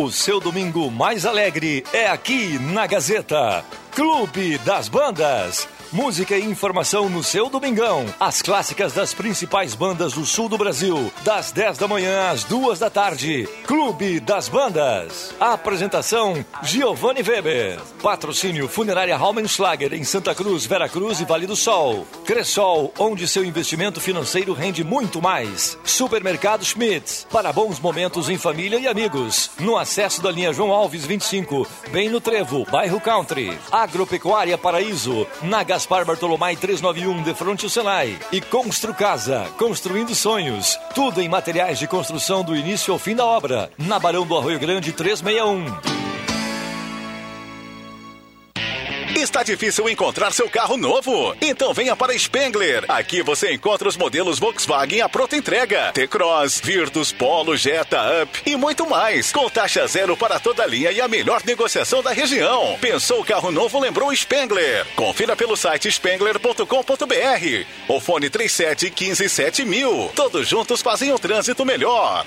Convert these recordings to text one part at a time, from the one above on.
O seu domingo mais alegre é aqui na Gazeta. Clube das Bandas. Música e informação no seu domingão. As clássicas das principais bandas do sul do Brasil. Das 10 da manhã às 2 da tarde. Clube das Bandas. Apresentação: Giovanni Weber. Patrocínio Funerária Raumenschlager em Santa Cruz, Vera Cruz e Vale do Sol. Cressol, onde seu investimento financeiro rende muito mais. Supermercado Schmitz. Para bons momentos em família e amigos. No acesso da linha João Alves 25, bem no Trevo, bairro Country. Agropecuária Paraíso. Na Gaspar Bartolomai 391, de frente ao Senai. E Constru Casa, construindo sonhos. Tudo em materiais de construção do início ao fim da obra. Na Barão do Arroio Grande 361. Está difícil encontrar seu carro novo? Então venha para Spengler. Aqui você encontra os modelos Volkswagen à pronta entrega. T-Cross, Virtus, Polo, Jetta, Up e muito mais. Com taxa zero para toda a linha e a melhor negociação da região. Pensou carro novo, lembrou Spengler. Confira pelo site spengler.com.br. O fone 37 15 7000. Todos juntos fazem o trânsito melhor.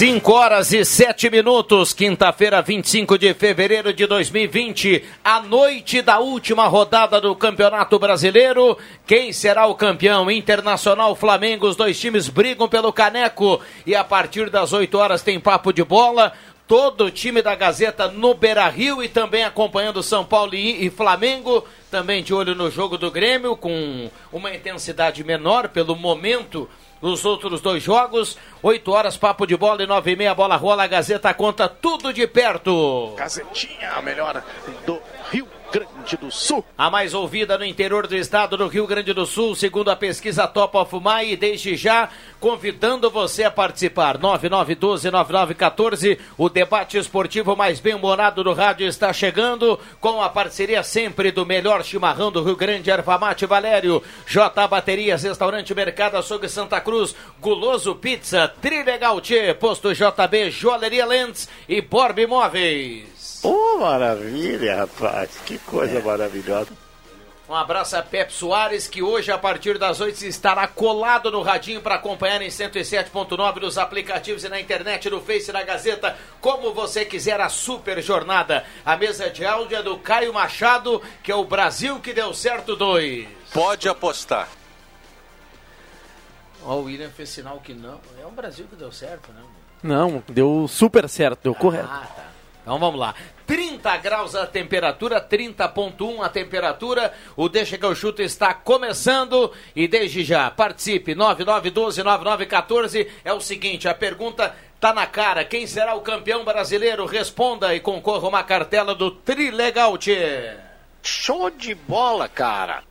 Cinco horas e sete minutos, quinta-feira, 25 de fevereiro de 2020, a noite da última rodada do Campeonato Brasileiro. Quem será o campeão? Internacional Flamengo, os dois times brigam pelo caneco e a partir das 8 horas tem papo de bola todo o time da Gazeta no Beira Rio e também acompanhando São Paulo e, Flamengo, também de olho no jogo do Grêmio, com uma intensidade menor pelo momento nos outros dois jogos. 8 horas, papo de bola e 9 e meia, bola rola, a Gazeta conta tudo de perto. Gazetinha, a melhor do Rio Grande do Sul. A mais ouvida no interior do estado do Rio Grande do Sul, segundo a pesquisa Top of Mind, e desde já convidando você a participar. 9912-9914, o debate esportivo mais bem-humorado do rádio está chegando, com a parceria sempre do melhor chimarrão do Rio Grande, Ervamate Valério, J Baterias, Restaurante Mercado Açougue Santa Cruz, Guloso Pizza, Trilegal Tchê, Posto JB, Joalheria Lentes e Borb Imóveis. Oh, maravilha, rapaz. Que coisa é. maravilhosa. Um abraço a Pep Soares, que hoje, a partir das 8, estará colado no radinho para acompanhar em 107.9 nos aplicativos e na internet, no Face da Gazeta, como você quiser, a super jornada. A mesa de áudio é do Caio Machado, que é o Brasil que deu certo 2. Pode apostar. Ó, o William fez sinal que não. É o Brasil que deu certo, né? Não, deu super certo, deu correto. Ah, tá. Então vamos lá. 30 graus a temperatura, 30.1 a temperatura. O Deixa que eu chuto está começando e desde já participe 99129914. É o seguinte, a pergunta tá na cara. Quem será o campeão brasileiro? Responda e concorra uma cartela do Trilegal. Tchê. Show de bola, cara.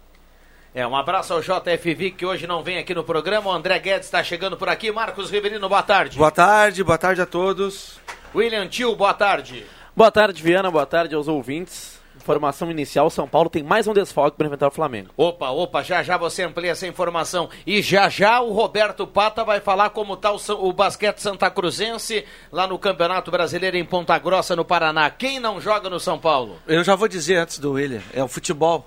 É, um abraço ao JFV que hoje não vem aqui no programa. O André Guedes está chegando por aqui. Marcos Riverino, boa tarde. Boa tarde, boa tarde a todos. William Tio, boa tarde. Boa tarde, Viana, boa tarde aos ouvintes. Informação inicial, São Paulo tem mais um desfalque para enfrentar o Flamengo. Opa, opa, já já você amplia essa informação. E já já o Roberto Pata vai falar como está o, o, basquete Santa Cruzense lá no Campeonato Brasileiro em Ponta Grossa, no Paraná. Quem não joga no São Paulo? Eu já vou dizer antes do William, é o futebol.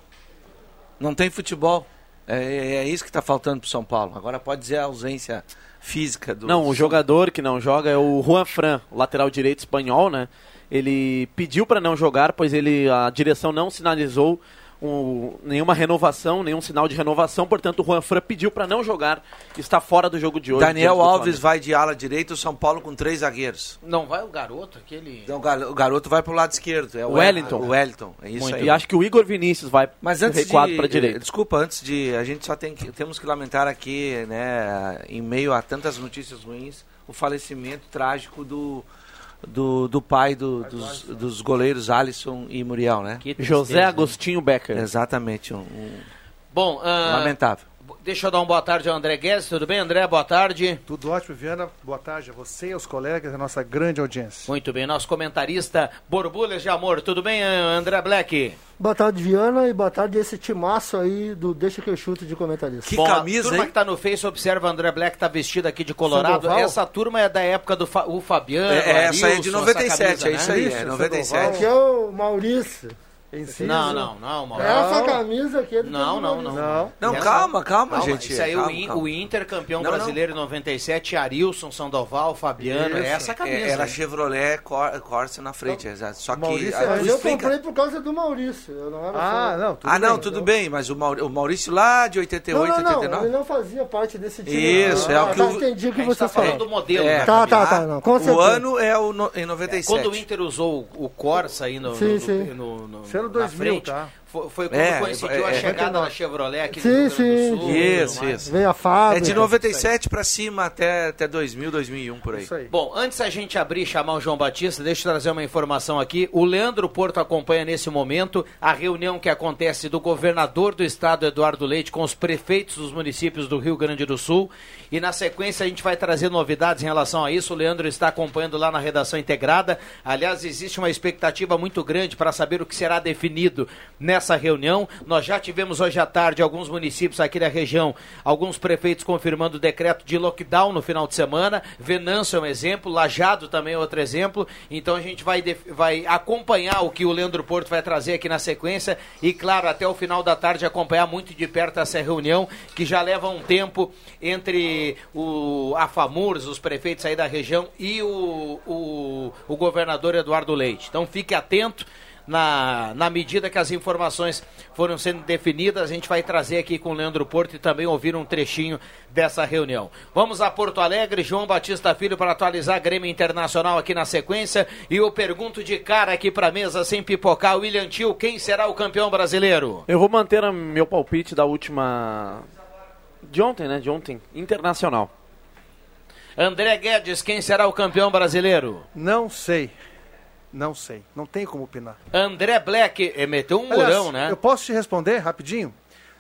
Não tem futebol. É, é isso que está faltando para o São Paulo. Agora pode dizer a ausência física do. Não, o jogador que não joga é o Juan Fran, lateral direito espanhol, né? Ele pediu para não jogar, pois ele a direção não sinalizou um, nenhuma renovação, nenhum sinal de renovação, portanto o Juan Fran pediu para não jogar, está fora do jogo de hoje. Daniel Alves vai de ala direita, o São Paulo com três zagueiros. Não vai o garoto, aquele. Não, o garoto vai para o lado esquerdo, é o Wellington. O Wellington, é isso Muito. aí. E acho que o Igor Vinícius vai Mas antes recuado de, para direita. Desculpa, antes de a gente só tem que temos que lamentar aqui, né, em meio a tantas notícias ruins, o falecimento trágico do do, do pai do, dos, dos goleiros Alisson e Muriel, né? José Agostinho Becker. Exatamente, um, um Bom, uh, lamentável. Deixa eu dar uma boa tarde ao André Guedes. Tudo bem, André? Boa tarde. Tudo ótimo, Viana. Boa tarde a você e aos colegas da nossa grande audiência. Muito bem. Nosso comentarista Borbulhas de Amor. Tudo bem, André Black? Boa tarde, Viana, e boa tarde esse timaço aí do Deixa que eu chuto de comentarista. Que Bom, camisa, a turma hein? que tá no Face observa o André Black tá vestido aqui de Colorado. Sandoval? Essa turma é da época do Fa o Fabiano. É, essa aí é de Arilson, 97, essa camisa, é isso né? aí, Isso, é Sandoval. 97. Aqui é o Maurício. Inciso. Não, não, não, Mauro. Essa camisa aqui é do Não, não, não. Não. Não, calma, calma, Calma, gente. Isso aí, calma, o, In- calma. o Inter campeão Não, não. brasileiro em 97, Arilson, Sandoval, Fabiano, Isso. é essa camisa. É, era hein? Chevrolet Cor Corsa na frente, exato. Só que. Maurício tu Mas eu explica. comprei por causa do Maurício. Eu não era Ah, não, tudo ah, não, bem. tudo bem, mas o Mauri- o Maurício lá de 88, Não, não, não, 89. ele não fazia parte desse time. Isso, não. é o Ah, que tá, o- entendi o que você tá falando falou. do modelo. É, né? Tá, tá, tá, não, o ano é em 97. Quando o Inter usou o Corsa aí no, Sim, sim. No, no, Isso era na 2000, frente, tá? Foi, foi quando É, coincidiu é, a é. chegada da Chevrolet aqui Sim, no Rio Grande sim. do Sul. Isso, mais. isso. Veio a É fábrica. de 97 pra cima até, até 2000, 2001 por aí. Isso aí. Bom, antes a gente abrir e chamar o João Batista, deixa eu trazer uma informação aqui. O Leandro Porto acompanha nesse momento a reunião que acontece do governador do estado, Eduardo Leite, com os prefeitos dos municípios do Rio Grande do Sul. E na sequência a gente vai trazer novidades em relação a isso. O Leandro está acompanhando lá na redação integrada. Aliás, existe uma expectativa muito grande para saber o que será definido nessa reunião. Nós já tivemos hoje à tarde alguns municípios aqui da região, alguns prefeitos confirmando o decreto de lockdown no final de semana. Venâncio é um exemplo, Lajado também é outro exemplo. Então a gente vai, vai acompanhar o que o Leandro Porto vai trazer aqui na sequência e, claro, até o final da tarde acompanhar muito de perto essa reunião que já leva um tempo entre o a FAMURS, os prefeitos aí da região e o, o, o governador Eduardo Leite. Então fique atento. Na, na medida que as informações foram sendo definidas, a gente vai trazer aqui com o Leandro Porto e também ouvir um trechinho dessa reunião. Vamos a Porto Alegre, João Batista Filho para atualizar Grêmio Internacional aqui na sequência. E eu pergunto de cara aqui para mesa, sem pipocar, William Tio, quem será o campeão brasileiro? Eu vou manter a- meu palpite da última. De ontem, né? De ontem. Internacional. André Guedes, quem será o campeão brasileiro? Não sei. Não sei. Não tem como opinar. André Black, eh, meteu um Aliás, murão, né? Eu posso te responder rapidinho?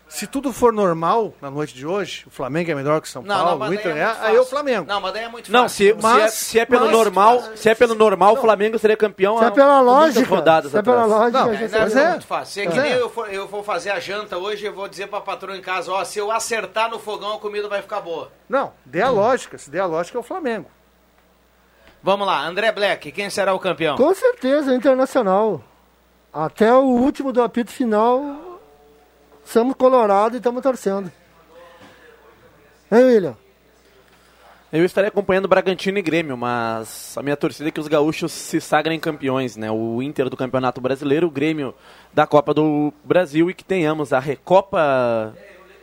Se tudo for normal na noite de hoje, o Flamengo é melhor que o São Paulo, o Inter é, muito aí é o. Flamengo. Não, mas daí é muito Não, fácil. se, Mas- se, é, se é pelo mas- normal, se é pelo normal, o Flamengo seria campeão. Se é pela lógica, rodadas se é pela atrás. lógica, Não, É, não, Mas é é. muito fácil. É que Mas nem é. eu, for, eu vou fazer a janta hoje, eu vou dizer pra patroa em casa, ó, se eu acertar no fogão, a comida vai ficar boa. Não, dê a lógica. Se der a lógica, é o Flamengo. Vamos lá, André Black, quem será o campeão? Com certeza, internacional. Até o último do apito final, somos colorados e estamos torcendo. Hein, William? Eu estarei acompanhando Bragantino e Grêmio, mas a minha torcida é que os gaúchos se sagrem campeões, né? O Inter do Campeonato Brasileiro, o Grêmio da Copa do Brasil e que tenhamos a Recopa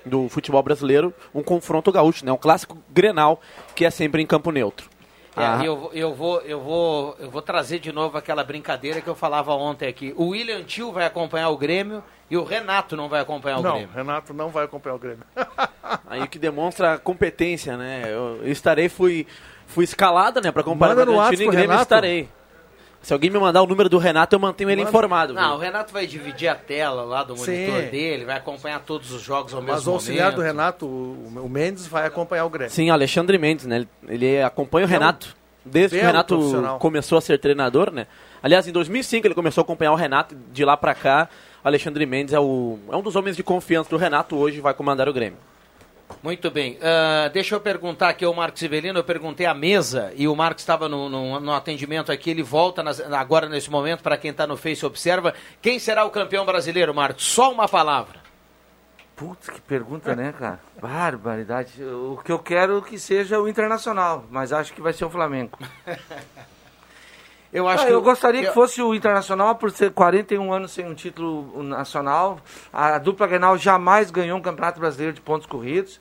do futebol brasileiro, um confronto gaúcho, né? Um clássico Grenal, que é sempre em campo neutro. É, Ah. eu, vou- eu, vou, eu, vou, eu vou trazer de novo aquela brincadeira que eu falava ontem aqui. O William Tio vai acompanhar o Grêmio e o Renato não vai acompanhar o Não, Grêmio. Renato não vai acompanhar o Grêmio. Aí que demonstra a competência, né? Eu estarei, fui, fui escalado, né, para acompanhar Manda o no e Grêmio Renato. estarei. Se alguém me mandar o número do Renato, eu mantenho ele Manda. informado. Não, viu? o Renato vai dividir a tela lá do monitor Sim. dele, vai acompanhar todos os jogos ao Mas mesmo o auxiliar momento. do Renato, o, Mendes, vai acompanhar o Grêmio. Sim, Alexandre Mendes, né? Ele, ele acompanha o É Renato. Desde que o Renato começou a ser treinador, né? Aliás, em 2005 ele começou a acompanhar o Renato. De lá pra cá, Alexandre Mendes é, o, é um dos homens de confiança do Renato. Hoje vai comandar o Grêmio. Muito bem. Ah, deixa eu perguntar aqui ao Marcos Ivelino. Eu perguntei a mesa e o Marcos estava no, no- no atendimento aqui. Ele volta nas- agora nesse momento para quem está no Face observa. Quem será o campeão brasileiro, Marcos? Só uma palavra. Putz, que pergunta, né, cara? Barbaridade. O que eu quero que seja o Internacional, mas acho que vai ser o Flamengo. Eu acho Ah, que eu gostaria eu- que fosse o Internacional por ser 41 anos sem um título nacional. A dupla Grenal jamais ganhou um Campeonato Brasileiro de pontos corridos.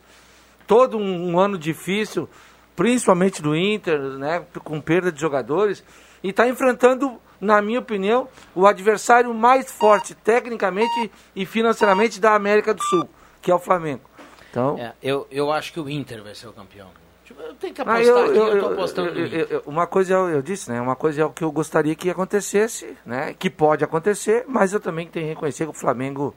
Todo um, um ano difícil, principalmente do Inter, né, com perda de jogadores, e está enfrentando, na minha opinião, o adversário mais forte tecnicamente e financeiramente da América do Sul, que é o Flamengo. Então, É, eu, eu acho que o Inter vai ser o campeão. Tipo, Eu tenho que Ah, apostar aqui, eu, tô apostando no eu- Inter. eu- eu- uma coisa eu, eu disse, né? Uma coisa é o que eu gostaria que acontecesse, né? Que pode acontecer, mas eu também tenho que reconhecer que o Flamengo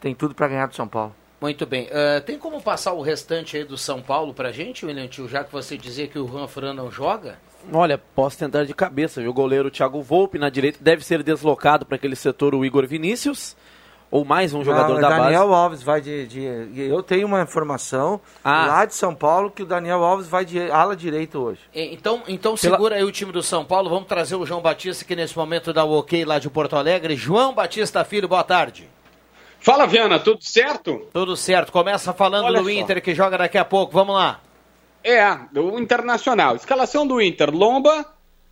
tem tudo para ganhar do São Paulo. Muito bem. Ah, tem como passar o restante aí do São Paulo pra gente, William Tio, já que você dizia que o Juan Fran não joga? Olha, posso tentar de cabeça, viu? O goleiro Thiago Volpe na direita deve ser deslocado para aquele setor o Igor Vinícius. Ou mais um jogador Não, da Daniel base. Alves vai de, de- Eu tenho uma informação Ah. lá de São Paulo que o Daniel Alves vai de ala direito hoje. Então, então Pela- segura aí o time do São Paulo. Vamos trazer o João Batista, que nesse momento dá o ok lá de Porto Alegre. João Batista Filho, boa tarde. Fala, Viana, tudo certo? Tudo certo. Começa falando Olha do só. Inter, que joga daqui a pouco. Vamos lá. É, do Internacional. Escalação do Inter: Lomba,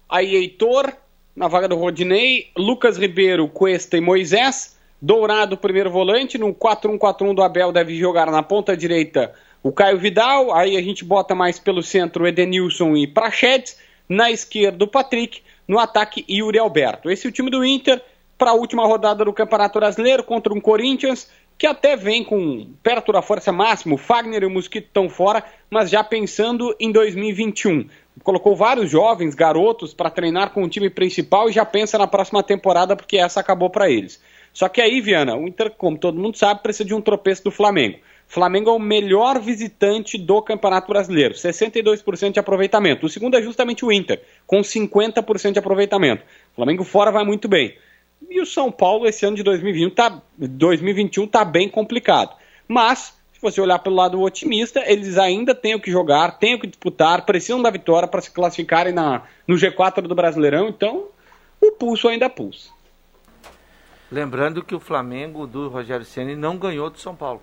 aí Heitor, na vaga do Rodinei, Lucas Ribeiro, Cuesta e Moisés. Dourado, primeiro volante. No 4-1-4-1 do Abel, deve jogar na ponta direita o Caio Vidal. Aí a gente bota mais pelo centro Edenilson e Prachedes. Na esquerda, o Patrick. No ataque, Yuri Alberto. Esse é o time do Inter para a última rodada do Campeonato Brasileiro contra um Corinthians que até vem com perto da força máxima. O Fagner e o Mosquito estão fora, mas já pensando em 2021. Colocou vários jovens, garotos, para treinar com o time principal e já pensa na próxima temporada porque essa acabou para eles. Só que aí, Viana, o Inter, como todo mundo sabe, precisa de um tropeço do Flamengo. Flamengo é o melhor visitante do Campeonato Brasileiro, 62% de aproveitamento. O segundo é justamente o Inter, com 50% de aproveitamento. O Flamengo fora vai muito bem. E o São Paulo, esse ano de 2021, tá, 2021 está bem complicado. Mas, se você olhar pelo lado otimista, eles ainda têm o que jogar, têm o que disputar, precisam da vitória para se classificarem na, no G4 do Brasileirão. Então, o pulso ainda pulsa. Lembrando que o Flamengo do Rogério Ceni não ganhou do São Paulo.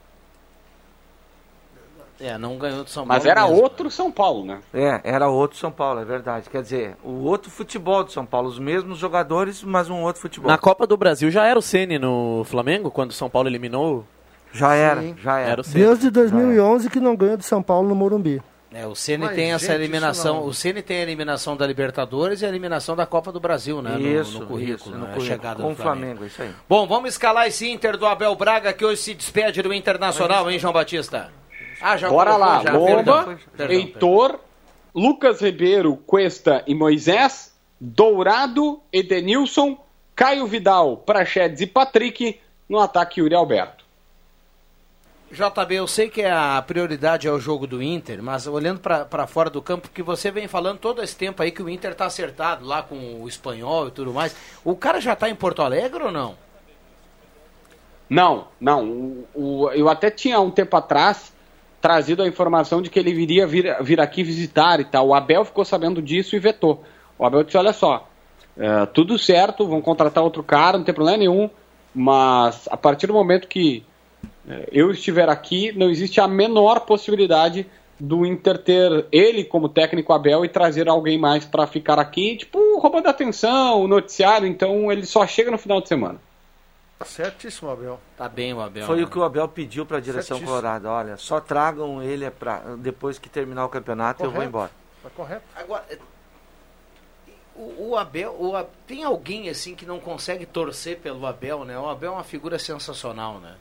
É, não ganhou do São Mas Paulo. era mesmo. outro São Paulo, né? É, era outro São Paulo, é verdade. Quer dizer, o outro futebol do São Paulo, os mesmos jogadores, mas um outro futebol. Na Copa do Brasil já era o Ceni no Flamengo, quando o São Paulo eliminou? Já era, Sim. já era. Era o Ceni. Desde 2011 que não ganha do São Paulo no Morumbi. É, o Ceni tem essa gente, eliminação. O Ceni tem a eliminação da Libertadores e a eliminação da Copa do Brasil, né? no- Isso, no, currículo, isso, né? no chegada com do o Flamengo, isso aí. Bom, vamos escalar esse Inter do Abel Braga que hoje se despede do Internacional, hein, João Batista? Ah, já Bora colocou, lá, já. Lomba, Perdão. Heitor, Lucas Ribeiro, Cuesta e Moisés, Dourado, Edenilson, Caio Vidal, Prachedes e Patrick, no ataque Yuri Alberto. JB, eu sei que a prioridade é o jogo do Inter, mas olhando para fora do campo, que você vem falando todo esse tempo aí que o Inter tá acertado lá com o espanhol e tudo mais. O cara já tá em Porto Alegre ou não? Não, não. O, o- eu até tinha um tempo atrás trazido a informação de que ele viria vir, vir aqui visitar e tal. O Abel ficou sabendo disso e vetou. O Abel disse: olha só, é, tudo certo, vão contratar outro cara, não tem problema nenhum, mas a partir do momento que eu estiver aqui, não existe a menor possibilidade do Inter ter ele como técnico Abel e trazer alguém mais para ficar aqui, tipo, roubando atenção, o noticiário, então ele só chega no final de semana. Certíssimo, Abel. Tá bem o Abel. Foi né? o que o Abel pediu para a direção Certíssimo. colorada. Olha, só tragam ele pra, depois que terminar o campeonato eu vou Correto. embora. Tá correto. Agora, é, o, o Abel, o tem alguém assim que não consegue torcer pelo Abel, né? O Abel é uma figura sensacional, né?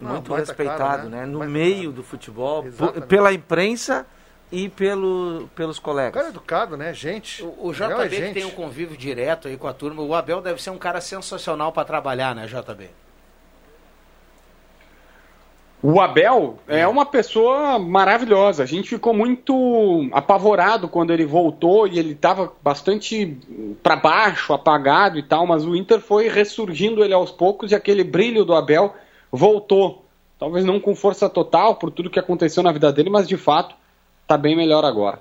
Não, Muito respeitado, cara, né? né? No Baita meio do futebol, pela imprensa e pelo, pelos O colegas. cara é educado, né? Gente. O, o é JB que gente. tem um convívio direto aí com a turma, o Abel deve ser um cara sensacional para trabalhar, né, JB? O Abel é uma pessoa maravilhosa. A gente ficou muito apavorado quando ele voltou e ele estava bastante para baixo, apagado e tal, mas o Inter foi ressurgindo ele aos poucos e aquele brilho do Abel voltou. Talvez não com força total por tudo que aconteceu na vida dele, mas de fato está bem melhor agora.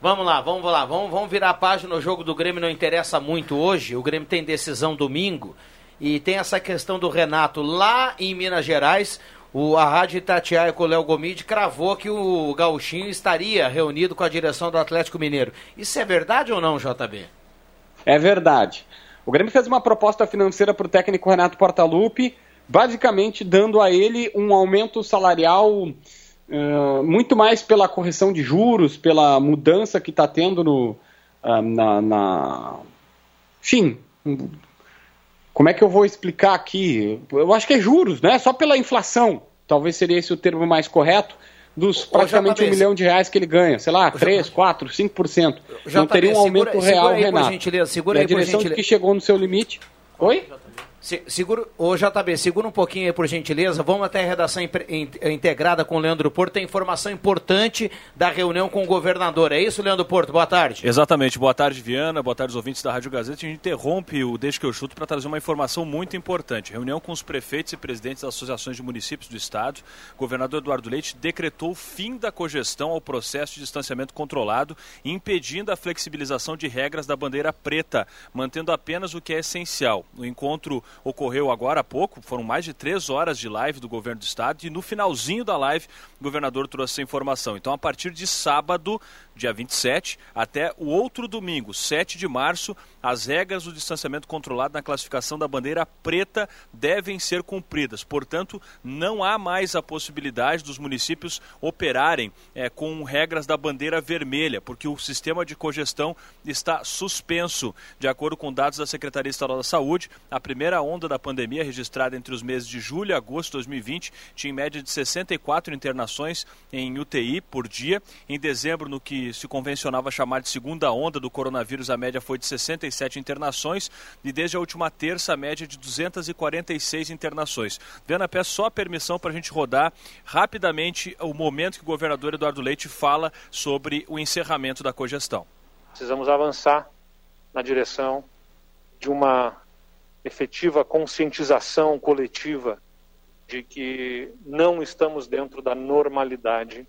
Vamos lá, vamos lá, vamos, vamos virar a página. O jogo do Grêmio não interessa muito hoje. O Grêmio tem decisão domingo e tem essa questão do Renato lá em Minas Gerais. O, a Rádio Itatiaia com o Léo Gomide cravou que o Gauchinho estaria reunido com a direção do Atlético Mineiro. Isso é verdade ou não, JB? É verdade. O Grêmio fez uma proposta financeira para o técnico Renato Portaluppi, basicamente dando a ele um aumento salarial eh, muito mais pela correção de juros, pela mudança que está tendo no, ah, na, na- Enfim, como é que eu vou explicar aqui? Eu acho que é juros, né? Só pela inflação. Talvez seria esse o termo mais correto. Dos praticamente um milhão de reais que ele ganha, sei lá, 3, 4, 5%. Não JB, teria um segura- aumento segura real, aí, por Renato. gentileza, segura E aí, a por direção de gentileza. que chegou no seu limite. Oi? Se, segura, ô JB, segura um pouquinho aí, por gentileza. Vamos até a redação in- integrada com o Leandro Porto. Tem informação importante da reunião com o governador. É isso, Leandro Porto? Boa tarde. Exatamente. Boa tarde, Viana. Boa tarde, os ouvintes da Rádio Gazeta. A gente interrompe o Deixa que eu chuto para trazer uma informação muito importante. Reunião com os prefeitos e presidentes das associações de municípios do estado. O governador Eduardo Leite decretou o fim da cogestão ao processo de distanciamento controlado, impedindo a flexibilização de regras da bandeira preta, mantendo apenas o que é essencial. O encontro ocorreu agora há pouco, foram mais de três horas de live do governo do estado e no finalzinho da live o governador trouxe essa informação. Então, a partir de sábado, dia 27, até o outro domingo, 7 de março, as regras do distanciamento controlado na classificação da bandeira preta devem ser cumpridas. Portanto, não há mais a possibilidade dos municípios operarem eh, com regras da bandeira vermelha, porque o sistema de cogestão está suspenso. De acordo com dados da Secretaria Estadual da Saúde, a primeira onda da pandemia, registrada entre os meses de julho e agosto de 2020, tinha em média de 64 internações em UTI por dia. Em dezembro, no que se convencionava chamar de segunda onda do coronavírus, a média foi de 67 internações e desde a última terça a média de 246 internações. Viana, peço só a permissão para a gente rodar rapidamente o momento que o governador Eduardo Leite fala sobre o encerramento da cogestão. Precisamos avançar na direção de uma efetiva conscientização coletiva de que não estamos dentro da normalidade.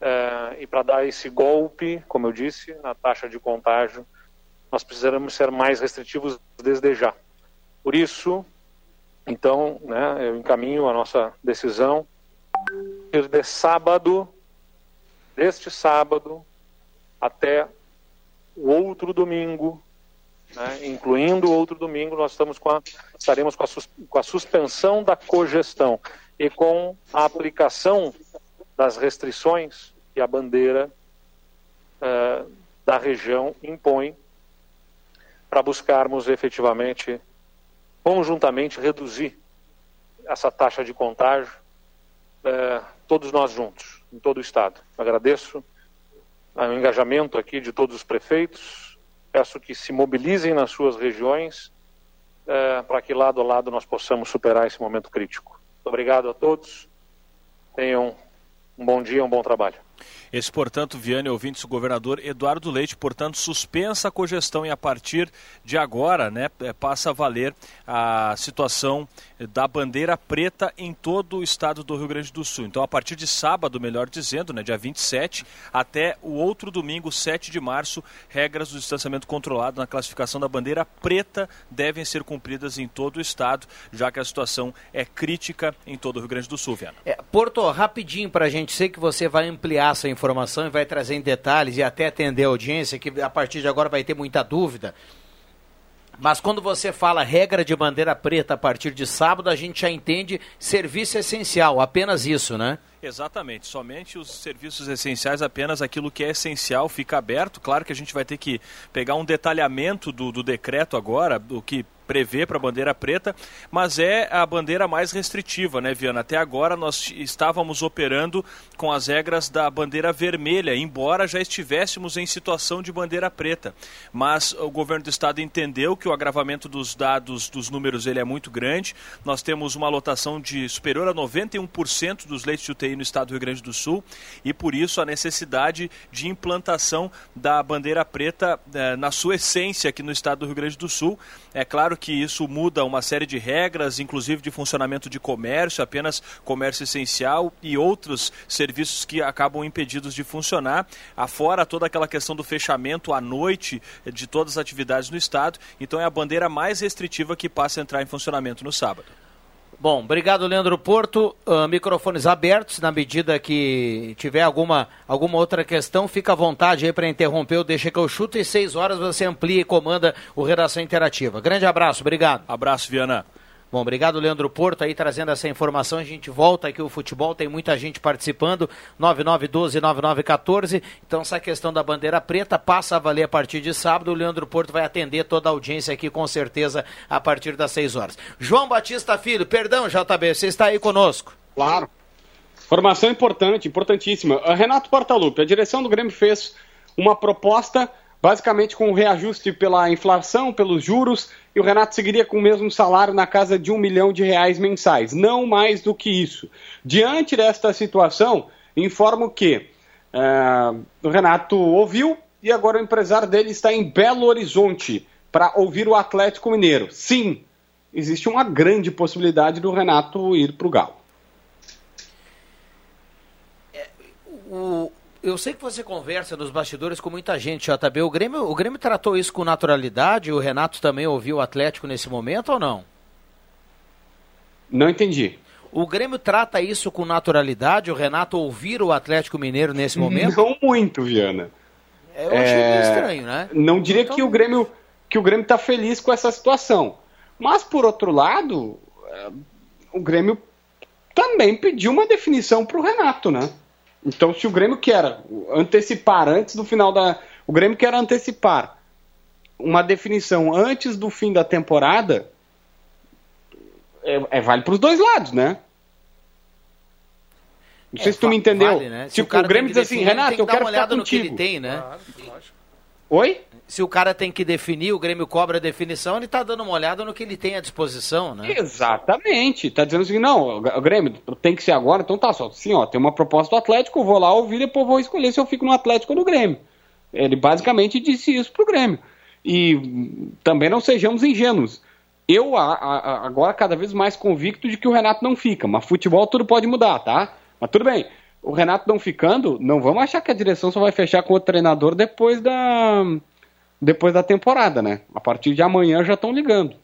Eh, e para dar esse golpe, como eu disse, na taxa de contágio, nós precisamos ser mais restritivos desde já. Por isso, então, né, eu encaminho a nossa decisão de sábado, deste sábado, até o outro domingo, né, incluindo outro domingo, nós estamos com a, estaremos com a, sus, com a suspensão da cogestão e com a aplicação das restrições que a bandeira eh, da região impõe para buscarmos efetivamente, conjuntamente, reduzir essa taxa de contágio, eh, todos nós juntos, em todo o Estado. Agradeço o engajamento aqui de todos os prefeitos, peço que se mobilizem nas suas regiões eh, para que lado a lado nós possamos superar esse momento crítico. Muito obrigado a todos, tenham um bom dia, um bom trabalho. Esse, portanto, Viane, ouvintes, o governador Eduardo Leite, portanto, suspensa a cogestão e a partir de agora, né, eh, passa a valer a situação da bandeira preta em todo o estado do Rio Grande do Sul. Então, a partir de sábado, melhor dizendo, né, dia 27, até o outro domingo, 7 de março, regras do distanciamento controlado na classificação da bandeira preta devem ser cumpridas em todo o estado, já que a situação é crítica em todo o Rio Grande do Sul, Viana. É, Porto, rapidinho para a gente, sei que você vai ampliar essa informação e vai trazer em detalhes e até atender a audiência, que a partir de agora vai ter muita dúvida. Mas quando você fala regra de bandeira preta a partir de sábado, a gente já entende serviço essencial, apenas isso, né? Exatamente, somente os serviços essenciais, apenas aquilo que é essencial fica aberto. Claro que a gente vai ter que pegar um detalhamento do, do decreto agora, do que prevê para a bandeira preta, mas é a bandeira mais restritiva, né, Viana? Até agora nós estávamos operando com as regras da bandeira vermelha, embora já estivéssemos em situação de bandeira preta. Mas o governo do estado entendeu que o agravamento dos dados, dos números, ele é muito grande. Nós temos uma lotação de superior a 91% dos leitos de UTI no estado do Rio Grande do Sul e por isso a necessidade de implantação da bandeira preta eh, na sua essência aqui no estado do Rio Grande do Sul. É claro que isso muda uma série de regras, inclusive de funcionamento de comércio, apenas comércio essencial e outros serviços que acabam impedidos de funcionar, afora toda aquela questão do fechamento à noite de todas as atividades no estado. Então é a bandeira mais restritiva que passa a entrar em funcionamento no sábado. Bom, obrigado, Leandro Porto. Uh, microfones abertos, na medida que tiver alguma, alguma outra questão, fica à vontade aí para interromper, deixa que eu chuto e seis horas você amplia e comanda o Redação Interativa. Grande abraço, obrigado. Abraço, Viana. Bom, obrigado, Leandro Porto, aí trazendo essa informação. A gente volta aqui o futebol, tem muita gente participando. 9912-9914. Então, essa questão da bandeira preta passa a valer a partir de sábado. O Leandro Porto vai atender toda a audiência aqui, com certeza, a partir das 6 horas. João Batista Filho, perdão, JB, você está aí conosco. Claro. Informação importante, importantíssima. Renato Portaluppi, a direção do Grêmio fez uma proposta basicamente com o reajuste pela inflação, pelos juros, e o Renato seguiria com o mesmo salário na casa de um milhão de reais mensais, não mais do que isso. Diante desta situação, informo que uh, o Renato ouviu e agora o empresário dele está em Belo Horizonte para ouvir o Atlético Mineiro. Sim, existe uma grande possibilidade do Renato ir para o Galo. Eu sei que você conversa nos bastidores com muita gente, JB. O Grêmio, o Grêmio tratou isso com naturalidade? O Renato também ouviu o Atlético nesse momento ou não? Não entendi. O Grêmio trata isso com naturalidade? O Renato ouvir o Atlético Mineiro nesse momento? Não muito, Viana. É, eu achei é... estranho, né? Não diria então... que o Grêmio que o Grêmio está feliz com essa situação. Mas por outro lado, é, o Grêmio também pediu uma definição para o Renato, né? Então, se o Grêmio quer antecipar antes do final da. O Grêmio quer antecipar uma definição antes do fim da temporada, é, é vale para os dois lados, né? Não sei é, se tu me entendeu. Vale, né? Se tipo, o, o Grêmio diz assim, Renato, eu quero ficar contigo. No que ele tem, né? Claro, Oi? se o cara tem que definir, o Grêmio cobra a definição, ele está dando uma olhada no que ele tem à disposição, né? Exatamente. Está dizendo assim, não, o Grêmio tem que ser agora, então tá só. Sim, ó, tem uma proposta do Atlético, eu vou lá ouvir, depois vou escolher se eu fico no Atlético ou no Grêmio. Ele basicamente disse isso pro Grêmio. E também não sejamos ingênuos. Eu a, a, agora cada vez mais convicto de que o Renato não fica, mas futebol tudo pode mudar, tá? Mas tudo bem. O Renato não ficando, não vamos achar que a direção só vai fechar com o treinador depois da depois da temporada, né? A partir de amanhã já estão ligando.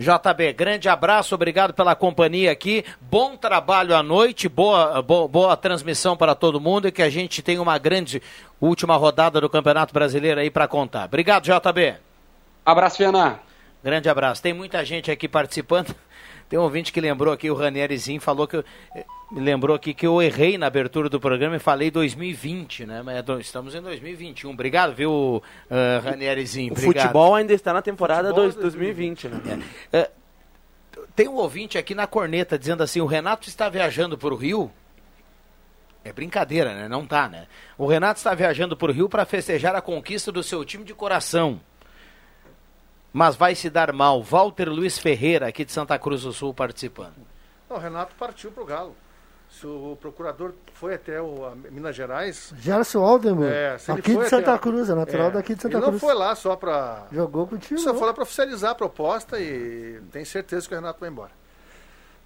JB, grande abraço, obrigado pela companhia aqui. Bom trabalho à noite, boa, boa, boa, transmissão para todo mundo e que a gente tenha uma grande última rodada do Campeonato Brasileiro aí para contar. Obrigado, JB. Abraço, Fiana. Grande abraço. Tem muita gente aqui participando. Tem um ouvinte que lembrou aqui, o Ranierizinho, falou que. Me lembrou aqui que eu errei na abertura do programa e falei 2020, né? Mas é estamos em 2021. Obrigado, viu, uh, Ranierizinho? O futebol ainda está na temporada dois, 2020, né? É. Uh, tem um ouvinte aqui na corneta dizendo assim: o Renato está viajando para o Rio. É brincadeira, né? Não tá, né? O Renato está viajando para o Rio para festejar a conquista do seu time de coração mas vai se dar mal. Walter Luiz Ferreira, aqui de Santa Cruz do Sul, participando. Não, o Renato partiu para o Galo. Se o procurador foi até o, Minas Gerais. Gerson Alderman, é, aqui de Santa Cruz, é natural é, daqui de Santa ele Cruz. Ele não foi lá só para. Jogou contigo. Só foi lá para oficializar a proposta e tem certeza que o Renato vai embora.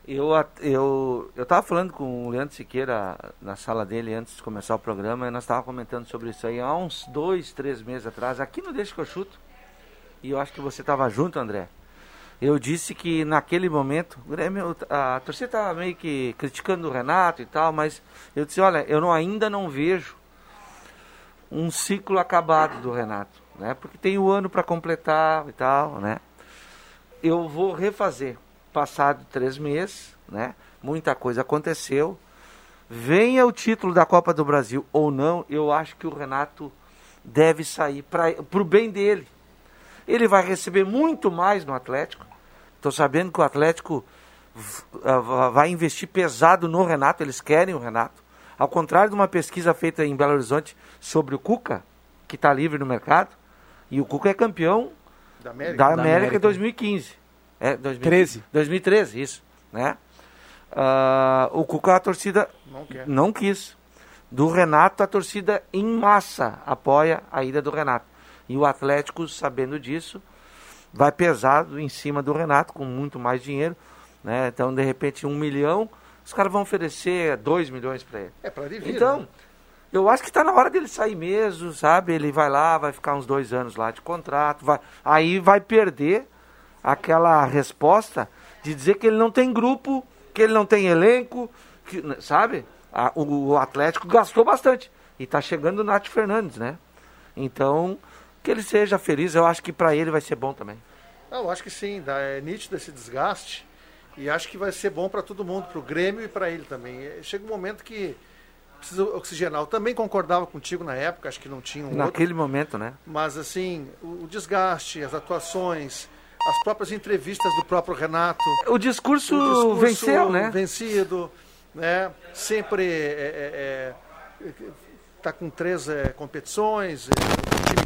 Eu, eu, eu tava falando com o Leandro Siqueira na sala dele antes de começar o programa e nós estávamos comentando sobre isso aí há uns dois, três meses atrás, aqui no Deixa que eu chuto e eu acho que você estava junto, André. Eu disse que naquele momento, a torcida estava meio que criticando o Renato e tal, mas eu disse, olha, eu não, ainda não vejo um ciclo acabado do Renato. né? Porque tem o ano para completar e tal, né? Eu vou refazer. Passado três meses, né? Muita coisa aconteceu. Venha o título da Copa do Brasil ou não, eu acho que o Renato deve sair para o bem dele. Ele vai receber muito mais no Atlético. Estou sabendo que o Atlético vai investir pesado no Renato, eles querem o Renato. Ao contrário de uma pesquisa feita em Belo Horizonte sobre o Cuca, que está livre no mercado, e o Cuca é campeão Da América. da Da América, América. em 2015. É, 2015. 13. 2013, isso. Né? Ah, o Cuca, a torcida Não quer. não quis. Do Renato, a torcida em massa apoia a ida do Renato. E o Atlético, sabendo disso, vai pesado em cima do Renato, com muito mais dinheiro. Né? Então, de repente, um milhão, os caras vão oferecer dois milhões para ele. É para ele Então, né? eu acho que está na hora dele sair mesmo, sabe? Ele vai lá, vai ficar uns dois anos lá de contrato, vai, aí vai perder aquela resposta de dizer que ele não tem grupo, que ele não tem elenco, que, sabe? A- o, o Atlético gastou bastante. E está chegando o Nath Fernandes, né? Então, que ele seja feliz, eu acho que para ele vai ser bom também. Eu acho que sim, é nítido esse desgaste e acho que vai ser bom para todo mundo, para o Grêmio e para ele também. É, Chega um momento que precisa oxigenar. Eu também concordava contigo na época, acho que não tinha um outro, Naquele momento, né? mas assim, o, o desgaste, as atuações, as próprias entrevistas do próprio Renato. O discurso, o discurso venceu, né? Vencido, né? Sempre é, é, é, tá com três é, competições,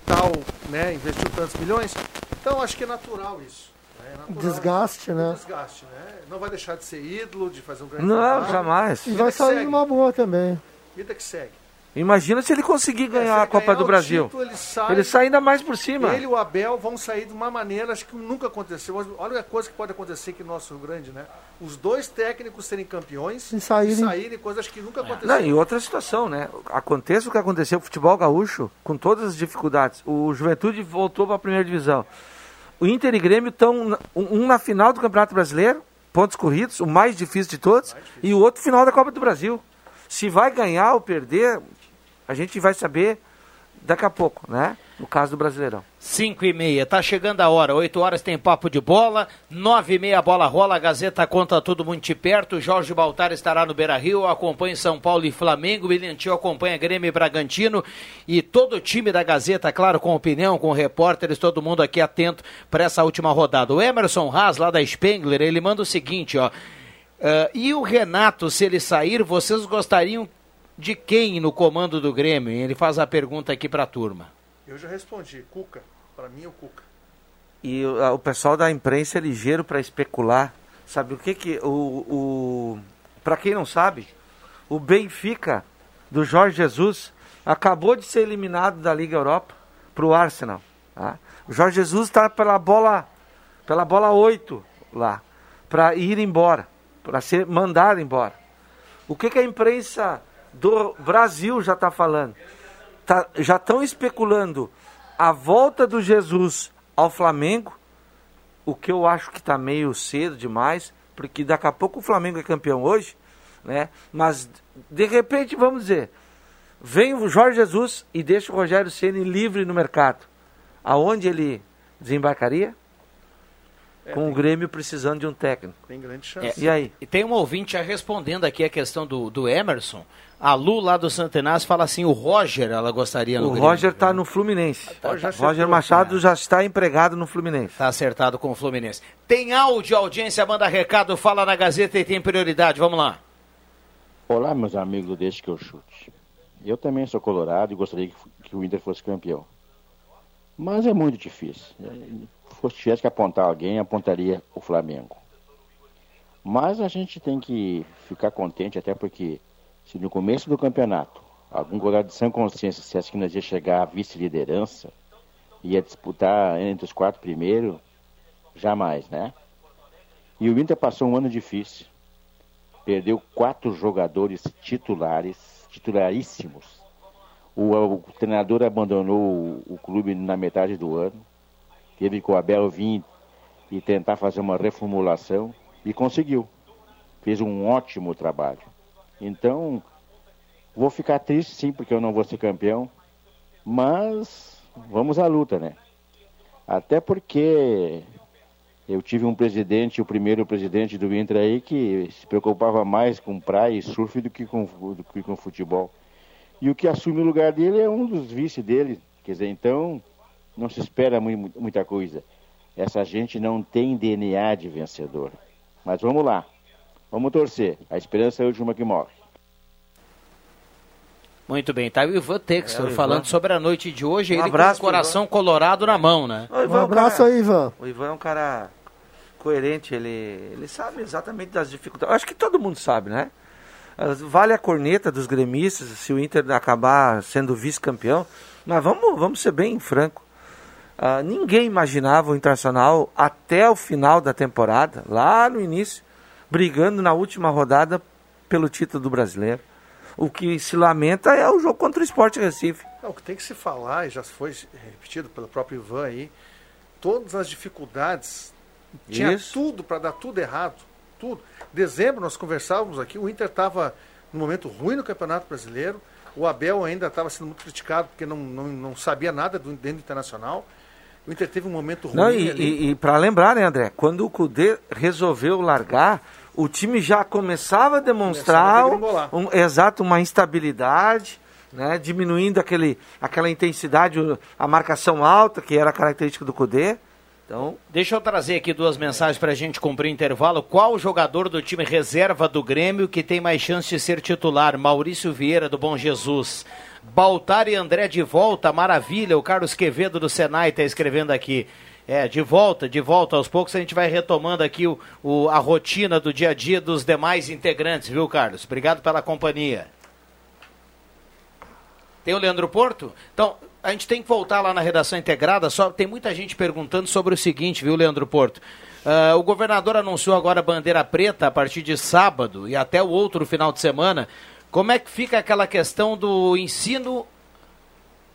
tal, né? Investiu tantos milhões. Então acho que é natural isso. né? É natural. Desgaste, né? Desgaste, né? Não vai deixar de ser ídolo, de fazer um grande Não, trabalho. jamais. E vai sair segue. numa boa também. Vida que segue. Imagina se ele conseguir ganhar a Copa ganhar do Brasil. título, ele sai- ele sai ainda mais por cima. Ele e o Abel vão sair de uma maneira, acho que nunca aconteceu. Olha a coisa que pode acontecer aqui no nosso Rio Grande, né? Os dois técnicos serem campeões E saírem- e saírem coisas que nunca aconteceram. Não, e outra situação, né? Aconteça o que aconteceu com o futebol gaúcho, com todas as dificuldades. O Juventude voltou para a primeira divisão. O Inter e Grêmio estão um na final do Campeonato Brasileiro, pontos corridos, o mais difícil de todos, e o outro final da Copa do Brasil. Se vai ganhar ou perder, a gente vai saber daqui a pouco, né? No caso do Brasileirão. 5 e meia, tá chegando a hora. 8 horas tem papo de bola. 9 e meia bola rola. A Gazeta conta tudo muito de perto. Jorge Baltar estará no Beira Rio. Acompanha São Paulo e Flamengo. William Tio acompanha Grêmio e Bragantino. E todo o time da Gazeta, claro, com opinião, com repórteres, todo mundo aqui atento para essa última rodada. O Emerson Haas, lá da Spengler, ele manda o seguinte, ó. "Ah, e o Renato, se ele sair, vocês gostariam de quem no comando do Grêmio? Ele faz a pergunta aqui para a turma. Eu já respondi. Cuca. Para mim é o Cuca. E o, a- o pessoal da imprensa é ligeiro para especular. Sabe o que que o, o para quem não sabe, o Benfica do Jorge Jesus acabou de ser eliminado da Liga Europa para o Arsenal. tá? O Jorge Jesus está pela bola pela bola 8 lá para ir embora, para ser mandado embora. O que que a imprensa do Brasil já está falando? Tá- já estão especulando a volta do Jesus ao Flamengo, o que eu acho que está meio cedo demais, porque daqui a pouco o Flamengo é campeão hoje, né? Mas de repente, vamos dizer, vem o Jorge Jesus e deixa o Rogério Ceni livre no mercado. Aonde ele desembarcaria? É, Com o Grêmio precisando de um técnico. Tem grande É, chance. E aí? E tem um ouvinte já respondendo aqui a questão do, do Emerson. A Lu lá do Santenaz fala assim: o Roger ela gostaria no O Grêmio. Roger está no Fluminense. Tá, tá. Roger Machado já está empregado no Fluminense. Tá acertado com o Fluminense. Tem áudio, audiência, manda recado, fala na Gazeta e tem prioridade. Vamos lá. Olá, meus amigos Deixe que eu chute. Eu também sou colorado e gostaria que, que o Inter fosse campeão. Mas é muito difícil. Se tivesse que apontar alguém, apontaria o Flamengo. Mas a gente tem que ficar contente, até porque se no começo do campeonato algum goleiro de sã consciência dissesse que nós ia chegar à vice-liderança, ia disputar entre os quatro primeiros, jamais, né? E o Inter passou um ano difícil perdeu quatro jogadores titulares, titularíssimos. O, o treinador abandonou o, o clube na metade do ano. Teve que o Abel vir e tentar fazer uma reformulação e conseguiu. Fez um ótimo trabalho. Então, vou ficar triste sim, porque eu não vou ser campeão, mas vamos à luta, né? Até porque eu tive um presidente, o primeiro presidente do Inter aí, que se preocupava mais com praia e surf do que com, do que com futebol. E o que assume o lugar dele é um dos vice dele. Quer dizer, então não se espera muita coisa. Essa gente não tem DNA de vencedor. Mas vamos lá. Vamos torcer. A esperança é a última que morre. Muito bem, tá o Ivan Textor É, falando Ivan. sobre a noite de hoje, Um ele abraço com o coração colorado na mão, né? O Ivan é Um abraço cara- aí, Ivan. O Ivan é um cara coerente, ele, ele sabe exatamente das dificuldades. Acho que todo mundo sabe, né? Vale a corneta dos gremistas se o Inter acabar sendo vice-campeão, mas vamos, vamos ser bem franco. Ah, ninguém imaginava o Internacional até o final da temporada, lá no início, brigando na última rodada pelo título do brasileiro. O que se lamenta é o jogo contra o Sport Recife. Não, o que tem que se falar, e já foi repetido pelo próprio Ivan aí, todas as dificuldades, tinha Isso. tudo para dar tudo errado, tudo. Dezembro nós conversávamos aqui, o Inter estava num momento ruim no Campeonato Brasileiro, o Abel ainda estava sendo muito criticado porque não, não, não sabia nada do dentro internacional. O Inter teve um momento ruim Não, e, ali. e, para lembrar, né, André, quando o Cudê resolveu largar, o time já começava a demonstrar Começava a um, exato uma instabilidade, né, diminuindo aquele, aquela intensidade, o- a marcação alta que era a característica do Cudê. Então, Deixa eu trazer aqui duas mensagens para a gente cumprir o intervalo. Qual jogador do time reserva do Grêmio que tem mais chance de ser titular? Maurício Vieira, do Bom Jesus. Baltar e André de volta, maravilha. O Carlos Quevedo do Senai está escrevendo aqui. É, de volta, de volta. Aos poucos a gente vai retomando aqui o, o- a rotina do dia a dia dos demais integrantes, viu, Carlos? Obrigado pela companhia. Tem o Leandro Porto? Então, a gente tem que voltar lá na redação integrada, só tem muita gente perguntando sobre o seguinte, viu, Leandro Porto? Ah, o governador anunciou agora a bandeira preta a partir de sábado e até o outro final de semana. Como é que fica aquela questão do ensino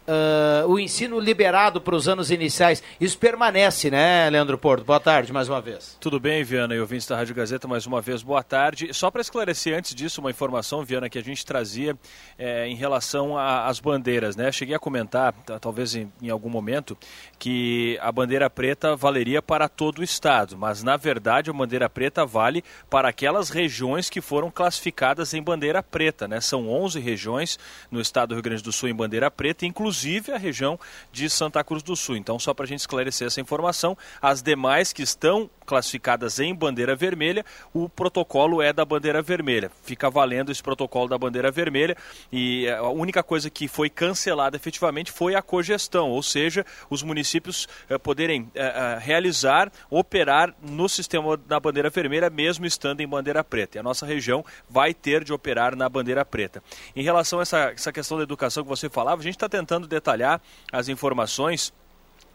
ah, o ensino liberado para os anos iniciais. Isso permanece, né, Leandro Porto? Boa tarde mais uma vez. Tudo bem, Viana e ouvintes da Rádio Gazeta, mais uma vez, boa tarde. Só para esclarecer antes disso, uma informação, Viana, que a gente trazia eh, em relação às bandeiras, né? Cheguei a comentar, t- talvez em, em algum momento, que a bandeira preta valeria para todo o estado, mas na verdade a bandeira preta vale para aquelas regiões que foram classificadas em bandeira preta, né? São 11 regiões no estado do Rio Grande do Sul em bandeira preta, inclusive a região de Santa Cruz do Sul. Então, só para a gente esclarecer essa informação, as demais que estão classificadas em bandeira vermelha, o protocolo é da bandeira vermelha. Fica valendo esse protocolo da bandeira vermelha e a única coisa que foi cancelada efetivamente foi a cogestão, ou seja, os municípios eh, poderem eh, eh, realizar, operar no sistema da bandeira vermelha, mesmo estando em bandeira preta. E a nossa região vai ter de operar na bandeira preta. Em relação a essa, essa questão da educação que você falava, a gente está tentando detalhar as informações.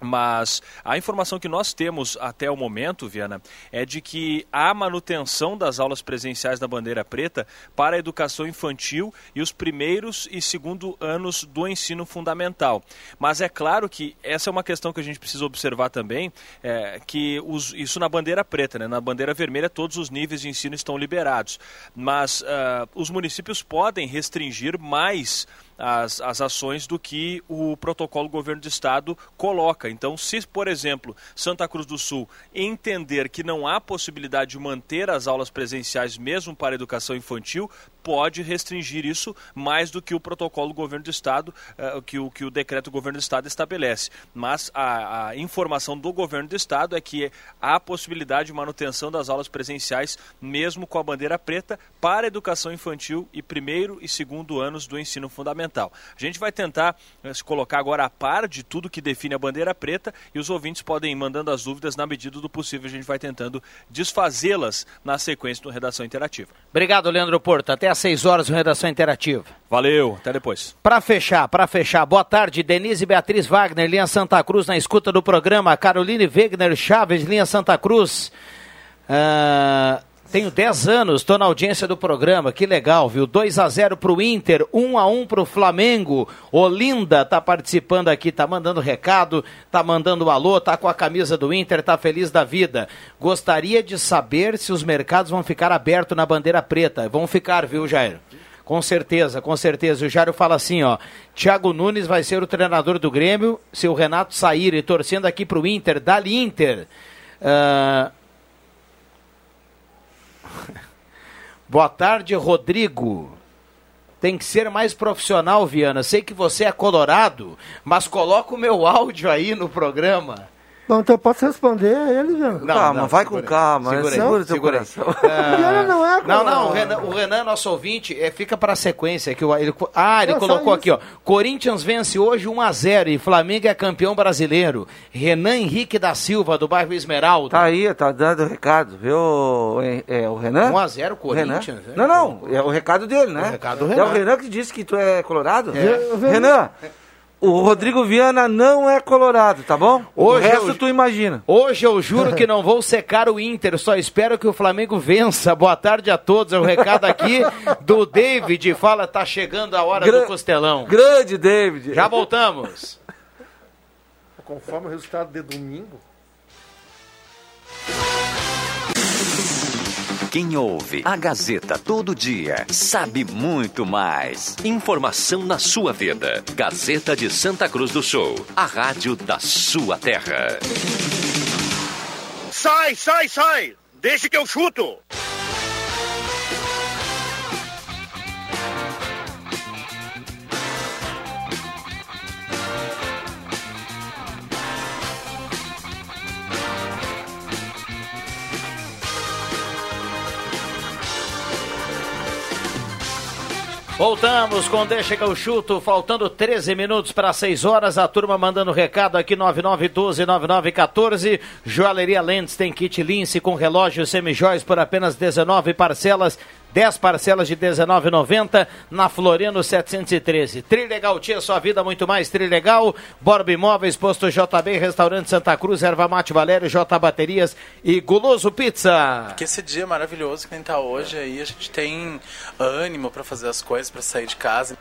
Mas a informação que nós temos até o momento, Viana, é de que há manutenção das aulas presenciais da bandeira preta para a educação infantil e os primeiros e segundo anos do ensino fundamental. Mas é claro que essa é uma questão que a gente precisa observar também, é, que os- isso na bandeira preta, né? na bandeira vermelha todos os níveis de ensino estão liberados. Mas ah, os municípios podem restringir mais as, as ações do que o protocolo governo do estado coloca. Então, se, por exemplo, Santa Cruz do Sul entender que não há possibilidade de manter as aulas presenciais mesmo para a educação infantil, pode restringir isso mais do que o protocolo do governo do estado, eh, que, o, que o decreto do governo do estado estabelece. Mas a, a informação do governo do estado é que há possibilidade de manutenção das aulas presenciais mesmo com a bandeira preta para a educação infantil e primeiro e segundo anos do ensino fundamental. A gente vai tentar eh, se colocar agora a par de tudo que define a bandeira preta e os ouvintes podem ir mandando as dúvidas na medida do possível. A gente vai tentando desfazê-las na sequência do Redação Interativa. Obrigado, Leandro Porto. Até às 6 horas no Redação Interativa. Valeu, até depois. Para fechar, para fechar, boa tarde, Denise Beatriz Wagner, linha Santa Cruz, na escuta do programa, Caroline Wegner Chaves, linha Santa Cruz. Ah, tenho 10 anos, estou na audiência do programa, que legal, viu? 2 a 0 para o Inter, 1 a 1 para o Flamengo. Olinda tá participando aqui, tá mandando recado, tá mandando alô, tá com a camisa do Inter, tá feliz da vida. Gostaria de saber se os mercados vão ficar abertos na bandeira preta. Vão ficar, viu, Jair? Com certeza, com certeza. O Jário fala assim, ó. Thiago Nunes vai ser o treinador do Grêmio se o Renato sair e torcendo aqui pro Inter. Dali Inter. Ah, Boa tarde, Rodrigo. Tem que ser mais profissional, Viana. Sei que você é colorado, mas coloca o meu áudio aí no programa. Bom, então eu posso responder a ele, Viana? Calma, vai com calma, Segura, aí, segura teu segura aí. coração. Ah, não é Não, não, o. Renan, o Renan, nosso ouvinte, é, fica para a sequência. Que o- ele, ah, ele É, colocou aqui, ó. Corinthians vence hoje 1 a 0 e Flamengo é campeão brasileiro. Renan Henrique da Silva, do bairro Esmeralda. Tá aí, tá dando o recado, viu, é, é, o Renan? 1 a 0 O Renan? Corinthians. né? Não, não, é o recado dele, né? O recado do É Renan. o Renan que disse que tu é colorado? É. Renan, o Rodrigo Viana não é colorado, tá bom? Hoje o resto eu- tu imagina. Hoje eu juro que não vou secar o Inter, só espero que o Flamengo vença. Boa tarde a todos. É o recado aqui do David. Fala, tá chegando a hora Gra- do costelão. Grande David. Já voltamos. Conforme o resultado de domingo, Quem ouve a Gazeta todo dia sabe muito mais. Informação na sua vida. Gazeta de Santa Cruz do Sul, a rádio da sua terra. Sai, sai, sai! Deixa que eu chuto! Voltamos com Deixa que eu chuto, faltando 13 minutos para 6 horas. A turma mandando recado aqui 99129914. Joalheria Lentes tem kit lince com relógio semijóias por apenas 19 parcelas. 10 parcelas de 19,90 na Floriano 713. Trilegal Tia, sua vida muito mais Trilegal. Borba Imóveis, Posto JB, Restaurante Santa Cruz, Erva Mate Valério, J Baterias e Guloso Pizza. Que esse dia maravilhoso que a gente tá hoje aí, a gente tem ânimo pra fazer as coisas, pra sair de casa.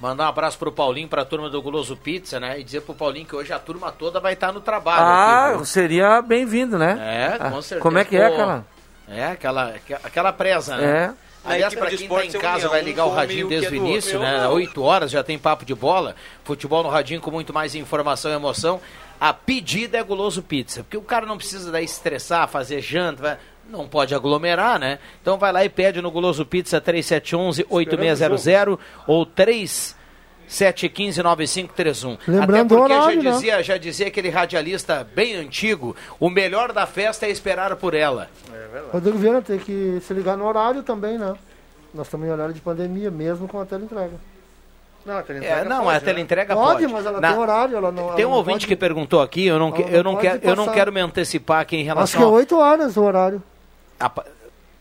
Mandar um abraço pro Paulinho, pra turma do Guloso Pizza, né? E dizer pro Paulinho que hoje a turma toda vai estar no trabalho. Ah, aqui, viu? seria bem-vindo, né? É, com Ah, certeza. Como é que é, cara? É, aquela, aquela presa, né? É. Aliás, de quem tá em esportes, casa vai ligar o radinho desde é o início, outro. né? Eu- 8 horas já tem papo de bola. Futebol no radinho com muito mais informação e emoção. A pedida é Guloso Pizza. Porque o cara não precisa daí estressar, fazer janta, vai- não pode aglomerar, né? Então vai lá e pede no Guloso Pizza 3711-8600 ou 3715-9531. Lembrando Até porque o horário, já né? dizia, já dizia aquele radialista bem antigo, o melhor da festa é esperar por ela. Rodrigo Viana tem que se ligar no horário também, né? Nós estamos em horário de pandemia, mesmo com a teleentrega. Não, a É, não, a teleentrega pode. pode. mas ela Na- tem horário, ela não. Tem um ouvinte pode- que perguntou aqui, eu não, que- eu não pode quero, eu não quero me antecipar aqui em Acho relação que é ao- 8 horas o horário.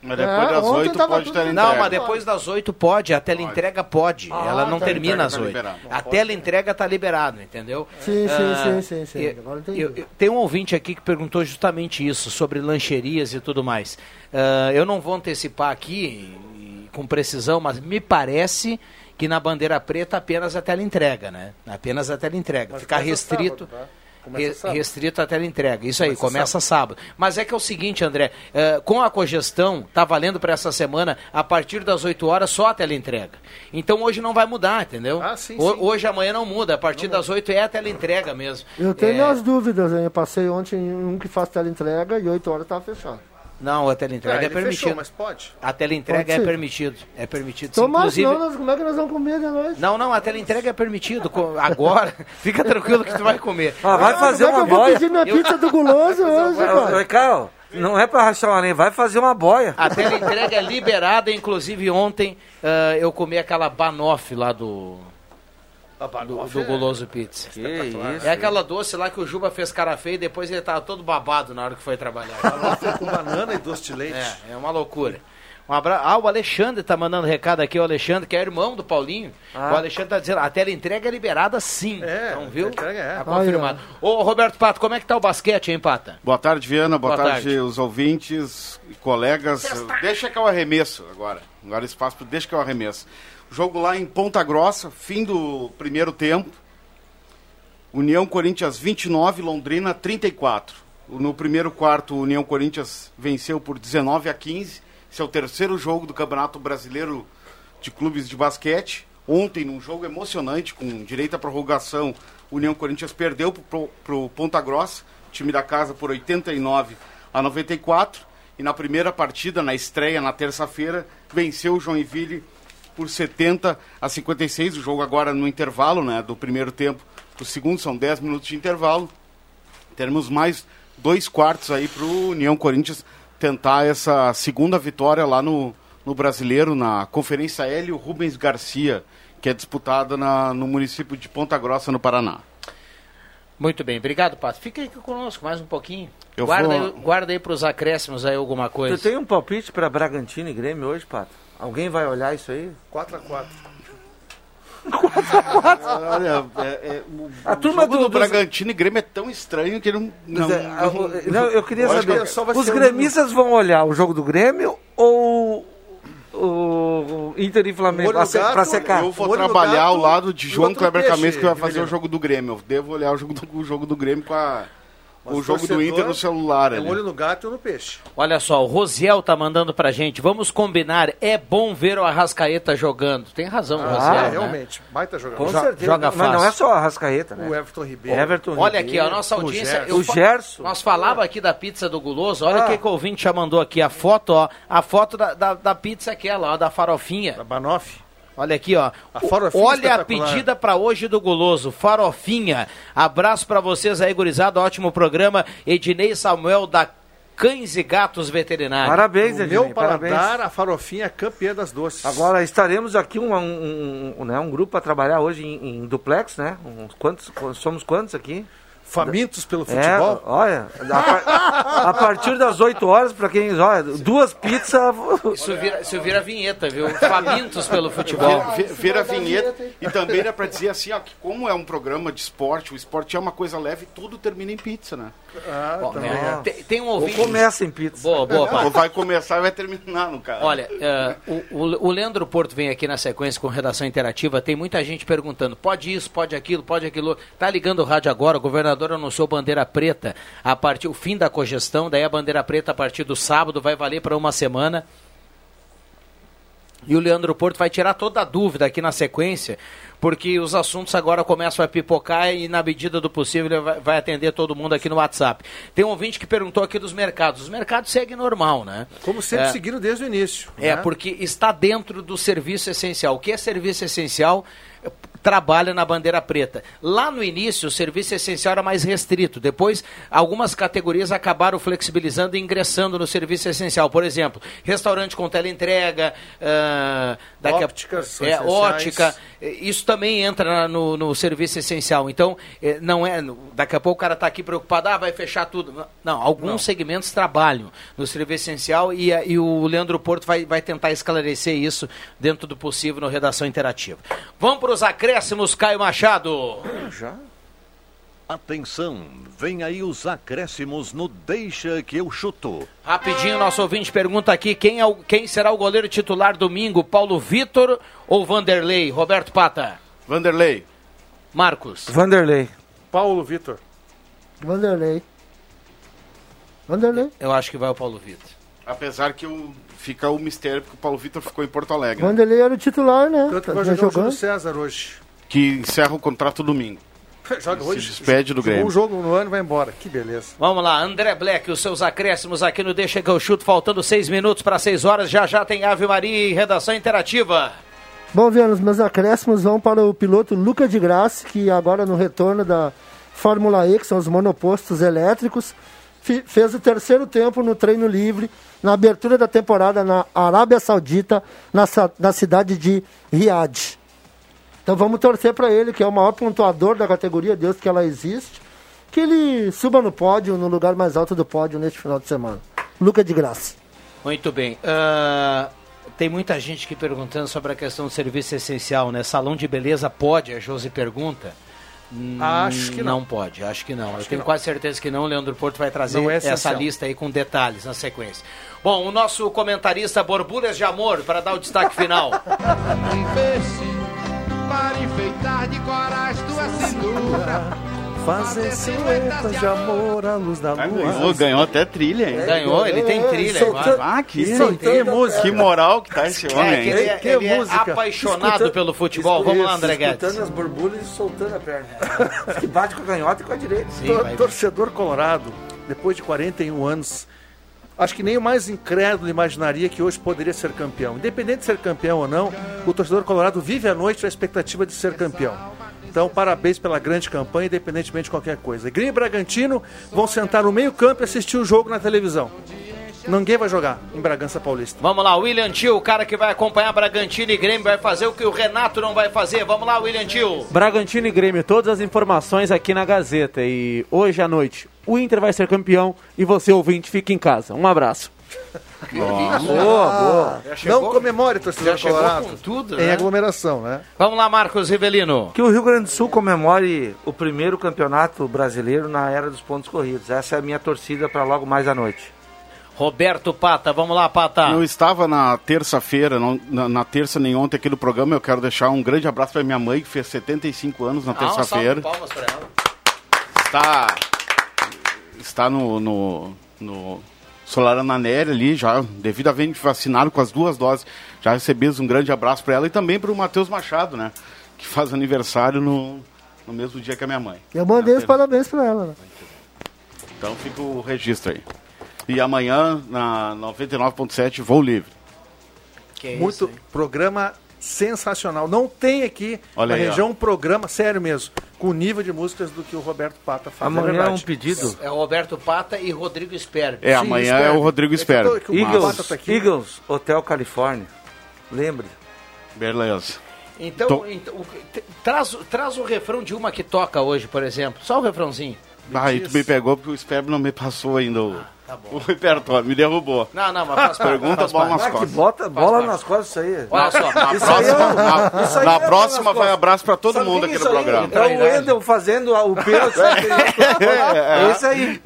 Mas É, depois das ontem 8 tava pode bem. Não, entrega. mas depois das 8 pode, a teleentrega pode. Ah, ela não tá. termina A às teleentrega 8. tá liberado. A teleentrega tá liberado, entendeu? Sim, sim, Ah, sim, sim, sim. entendi. eu- eu- tem um ouvinte aqui que perguntou justamente isso, sobre lancherias e tudo mais. Ah, eu não vou antecipar aqui com precisão, mas me parece que na bandeira preta apenas a teleentrega, né? Apenas a teleentrega. Mas Ficar restrito. sábado, tá? Começa Re- sábado. restrito a teleentrega. Isso aí, Começa começa sábado. Mas é que é o seguinte, André, eh, com a cogestão, tá valendo para essa semana, a partir das 8 horas, só a teleentrega. Então hoje não vai mudar, entendeu? Ah, sim, Ho- sim. Hoje, amanhã não muda, a partir das 8 é a teleentrega mesmo. Eu tenho É, minhas dúvidas, hein? Eu passei ontem em um que faz teleentrega e 8 horas estava fechado. Não, a teleentrega Ah, é permitido. fechou, mas pode. A teleentrega Pode é permitido. É permitido. sim. Mas Inclusive, senão, nós, como é que nós vamos comer de noite? Não, não, a teleentrega é permitido. Agora, fica tranquilo que tu vai comer. Ah, vai fazer como é uma que eu vou boia. pedir minha pizza do guloso hoje, cara? Carl, não é pra rachar lenha, vai fazer uma boia. A teleentrega é liberada, inclusive ontem ah, eu comi aquela banoffee lá do, do, do Guloso Pizza. Que isso. É aquela doce lá que o Juba fez cara feia e depois ele tava todo babado na hora que foi trabalhar. com banana e doce de leite. É, é uma loucura. Um abraço. Ah, o Alexandre tá mandando recado aqui, o Alexandre, que é irmão do Paulinho. Ah. O Alexandre tá dizendo, a tela entrega é liberada sim. É, então, viu? a teleentrega é. Tá confirmado. Ô, Roberto Pato, como é que tá o basquete, hein, Pata? Boa tarde, Viana. Boa, Boa tarde, tarde. os ouvintes colegas. Deixa que eu arremesso agora. Agora espaço pro deixa que eu arremesso. Jogo lá em Ponta Grossa, fim do primeiro tempo. União Corinthians 29, Londrina 34. No primeiro quarto, União Corinthians venceu por 19 a 15. Esse é o terceiro jogo do Campeonato Brasileiro de clubes de basquete. Ontem, num jogo emocionante, com direito à prorrogação, União Corinthians perdeu para o Ponta Grossa, time da casa, por 89 a 94. E na primeira partida, na estreia, na terça-feira, venceu o Joinville por 70 a 56. O jogo agora no intervalo né, do primeiro tempo para o segundo, são 10 minutos de intervalo. Teremos mais dois quartos aí para o União Corinthians tentar essa segunda vitória lá no, no Brasileiro, na Conferência Hélio Rubens Garcia, que é disputada na, no município de Ponta Grossa, no Paraná. Muito bem, obrigado, Pato. Fica aí conosco mais um pouquinho. Eu guarda, vou- aí, guarda aí para os acréscimos aí alguma coisa. Tu tem um palpite para Bragantino e Grêmio hoje, Pato? Alguém vai olhar isso aí? 4x4. Olha, é, é, o, A o turma jogo do- do, dos- Bragantino e Grêmio é tão estranho que não. não, é, a- o- não, eu queria saber, que só vai os ser um- gremistas vão olhar o jogo do Grêmio ou o, o Inter e Flamengo Olho gato, pra secar? Eu vou trabalhar ao lado de João Kleber Camês, que vai fazer o jogo do Grêmio. Eu devo olhar o jogo do, o jogo do Grêmio com a- Mas o jogo do Inter no celular. É ali. olho no gato e no peixe. Olha só, o Rosiel tá mandando pra gente. Vamos combinar, é bom ver o Arrascaeta jogando. Tem razão, o Ah, Rosiel. né? realmente. Baita jogador. Com Jo- certeza. joga Mas não é só a Rascaeta, né? O Everton Ribeiro. Everton Olha aqui, a nossa o audiência. Gerson. eu O Gerson. Nós falava aqui da pizza do Guloso. Olha o Ah. que, que o ouvinte já mandou aqui. A foto, ó. A foto da, da, da pizza aquela, ó, da farofinha. Da Banoff. Olha aqui, ó. A farofinha Olha a pedida pra hoje do Guloso. Farofinha. Abraço pra vocês aí, gurizada. Ótimo programa. Ednei Samuel da Cães e Gatos Veterinários. Parabéns, Ednei, meu paladar, parabéns. a farofinha é campeã das doces. Agora estaremos aqui um, um, um, né, um grupo para trabalhar hoje em, em duplex, né? Uns quantos, somos quantos aqui? Famintos pelo É, futebol? olha, a, par- a partir das 8 horas, para quem. Olha, duas pizzas. Isso vira, isso vira vinheta, viu? Famintos pelo futebol. Vira, vi- vira vinheta e também era pra dizer assim, ó, que como é um programa de esporte, o esporte é uma coisa leve, tudo termina em pizza, né? Ah, Ó, também é, é. tem, tem um Ou ouvinte. começa em pizza. Boa, boa, pai. Ou vai começar e vai terminar no caso. Olha, o, o- o Leandro Porto vem aqui na sequência com redação interativa. Tem muita gente perguntando: pode isso, pode aquilo, pode aquilo. Tá ligando o rádio agora. O governador anunciou bandeira preta a partir o fim da cogestão. Daí a bandeira preta a partir do sábado vai valer para uma semana. E o Leandro Porto vai tirar toda a dúvida aqui na sequência, porque os assuntos agora começam a pipocar e, na medida do possível, vai atender todo mundo aqui no WhatsApp. Tem um ouvinte que perguntou aqui dos mercados. Os mercados seguem normal, né? Como sempre É. seguiram desde o início. É, né? porque está dentro do serviço essencial. O que é serviço essencial? Trabalha na bandeira preta. Lá no início, o serviço essencial era mais restrito. Depois, algumas categorias acabaram flexibilizando e ingressando no serviço essencial. Por exemplo, restaurante com teleentrega, ah, daqui a- Ópticas é, ótica. Eh, Isso também entra no, no serviço essencial. Então, eh, não é. Daqui a pouco o cara está aqui preocupado, ah, vai fechar tudo. Não, alguns segmentos trabalham no serviço essencial e, a- e o Leandro Porto vai, vai tentar esclarecer isso dentro do possível no Redação Interativa. Vamos para os acréscimos, Caio Machado. Já? Atenção, vem aí os acréscimos no Deixa que eu chuto. Rapidinho, nosso ouvinte pergunta aqui quem, é o, quem será o goleiro titular domingo, Paulo Vitor ou Vanderlei? Roberto Pata. Vanderlei. Marcos. Vanderlei. Paulo Vitor. Vanderlei. Vanderlei. Eu acho que vai o Paulo Vitor. Apesar que o, fica o mistério, porque o Paulo Vitor ficou em Porto Alegre. Vanderlei era o titular, né? Tanto que Tá vai jogar o jogando. César hoje. Que encerra o contrato domingo. Joga Se hoje. despede do Jogou Grêmio. um jogo no ano e vai embora. Que beleza. Vamos lá, André Black, os seus acréscimos aqui no Deixa que eu chuto, faltando seis minutos para seis horas. Já já tem Ave Maria e redação interativa. Bom, Viana, os meus acréscimos vão para o piloto Luca de Grassi, que agora no retorno da Fórmula E, que são os monopostos elétricos, fez o terceiro tempo no treino livre, na abertura da temporada na Arábia Saudita, na, na cidade de Riad. Então vamos torcer para ele, que é o maior pontuador da categoria, Deus que ela existe, que ele suba no pódio, no lugar mais alto do pódio neste final de semana. Luca de Grassi. Muito bem. ah, tem muita gente que perguntando sobre a questão do serviço essencial, né? Salão de beleza pode, a Josi pergunta. Hum, Acho que não. Não pode, acho que não. Eu que tenho não. quase certeza que não. O Leandro Porto vai trazer Não é essa lista aí com detalhes na sequência. Bom, o nosso comentarista Borbulhas de Amor, para dar o destaque final. Um para enfeitar de corais tua cintura. Fazer silhuetas de amor à luz da lua. Ganhou, ganhou até trilha, hein? Ganhou, ele tem trilha Soltando- agora. Ah, que, soltando música. que moral que tá esse homem, É, que ele, hein? é, Que ele é música. apaixonado Escutando- pelo futebol. Vamos lá, André Guedes. Escutando as borbulhas e soltando a perna. que bate com a canhota e com a direita. Tor- torcedor colorado, depois de 41 anos, acho que nem o mais incrédulo imaginaria que hoje poderia ser campeão. Independente de ser campeão ou não, o torcedor colorado vive a noite na expectativa de ser campeão. Então, parabéns pela grande campanha, independentemente de qualquer coisa. Grêmio e Bragantino vão sentar no meio-campo e assistir o jogo na televisão. Ninguém vai jogar em Bragança Paulista. Vamos lá, William Tio, o cara que vai acompanhar Bragantino e Grêmio, vai fazer o que o Renato não vai fazer. Vamos lá, William Tio. Bragantino e Grêmio, todas as informações aqui na Gazeta. E hoje à noite, o Inter vai ser campeão e você, ouvinte, fica em casa. Um abraço. Boa, boa. Não comemore, torcedor já chegou colorado. com tudo, Em né? aglomeração, né? Vamos lá, Marcos Rivelino. Que o Rio Grande do Sul comemore o primeiro campeonato brasileiro na era dos pontos corridos. Essa é a minha torcida para logo mais à noite. Roberto Pata, vamos lá, Pata. Não estava na terça-feira, não- na, na terça nem ontem aqui no programa. Eu quero deixar um grande abraço para minha mãe, que fez 75 anos na Ah, um terça-feira. palmas pra ela. Está, está no, no, no Solarana Nery ali, já devidamente vacinado com as duas doses. Já recebemos um grande abraço para ela e também para o Matheus Machado, né? Que faz aniversário no, no mesmo dia que a minha mãe. Eu mandei os parabéns pra ela. Né? Então fica o registro aí. E amanhã, na 99.7, voo livre. Muito programa sensacional. Não tem aqui Olha na aí, ó. região um programa, sério mesmo, com o nível de músicas do que o Roberto Pata faz. Amanhã é é um pedido. É o Roberto Pata e Rodrigo Sperber. É, amanhã é o Rodrigo Espera. Eagles, Eagles, Hotel Califórnia. Lembre. Beleza. Então, Tô- então, traz, traz o refrão de uma que toca hoje, por exemplo. Só o refrãozinho. Aí tu me pegou porque o Sperber não me passou ainda o, o repertório, me derrubou. Não, não, mas faz Pergunta faz bola nas Ah, costas. bota bola nas costas isso aí. Olha só. Na Isso aí próxima, é- na, isso aí na é próxima vai abraço pra todo Sabe mundo aqui isso no aí? programa. É o Wendel fazendo a- o pênalti. é isso aí.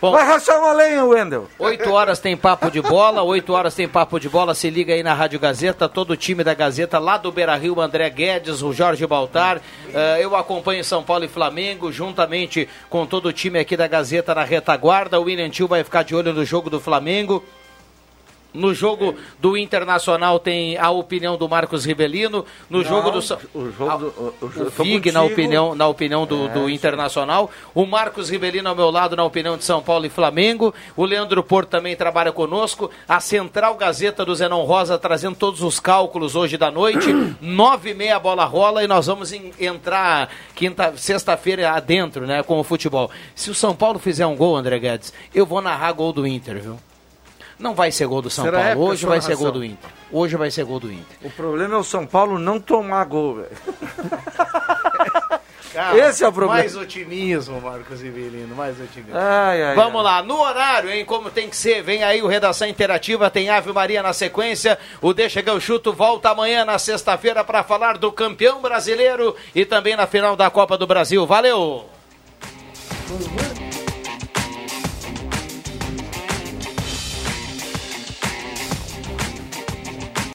Bom. Vai rachar uma lenha, Wendel. 8 horas tem papo de bola, 8 horas tem papo de bola. Se liga aí na Rádio Gazeta, todo o time da Gazeta lá do Beira Rio, o André Guedes, o Jorge Baltar. Eh, eu acompanho São Paulo e Flamengo, juntamente com todo o time aqui da Gazeta na retaguarda. O William Tio vai ficar de olho no jogo do Flamengo. No jogo do Internacional tem a opinião do Marcos Rivelino. No jogo do O jogo do. O, o, o Vig na opinião, na opinião do, do Internacional, o Marcos Rivelino ao meu lado na opinião de São Paulo e Flamengo, o Leandro Porto também trabalha conosco, a Central Gazeta do Zenon Rosa trazendo todos os cálculos hoje da noite, nove e meia a bola rola e nós vamos em- entrar quinta, sexta-feira adentro, né, com o futebol. Se o São Paulo fizer um gol, André Guedes, eu vou narrar gol do Inter, viu? Não vai ser gol do São Será Paulo, época hoje vai ser gol do Inter. Hoje vai ser gol do Inter. O problema é o São Paulo não tomar gol, velho. Esse é o problema. Mais otimismo, Marcos Rivelino, mais otimismo. Ai, ai, Vamos ai. lá, no horário, hein, como tem que ser. Vem aí o Redação Interativa, tem Ave Maria na sequência. O Deixa que eu chuto volta amanhã na sexta-feira para falar do campeão brasileiro e também na final da Copa do Brasil. Valeu!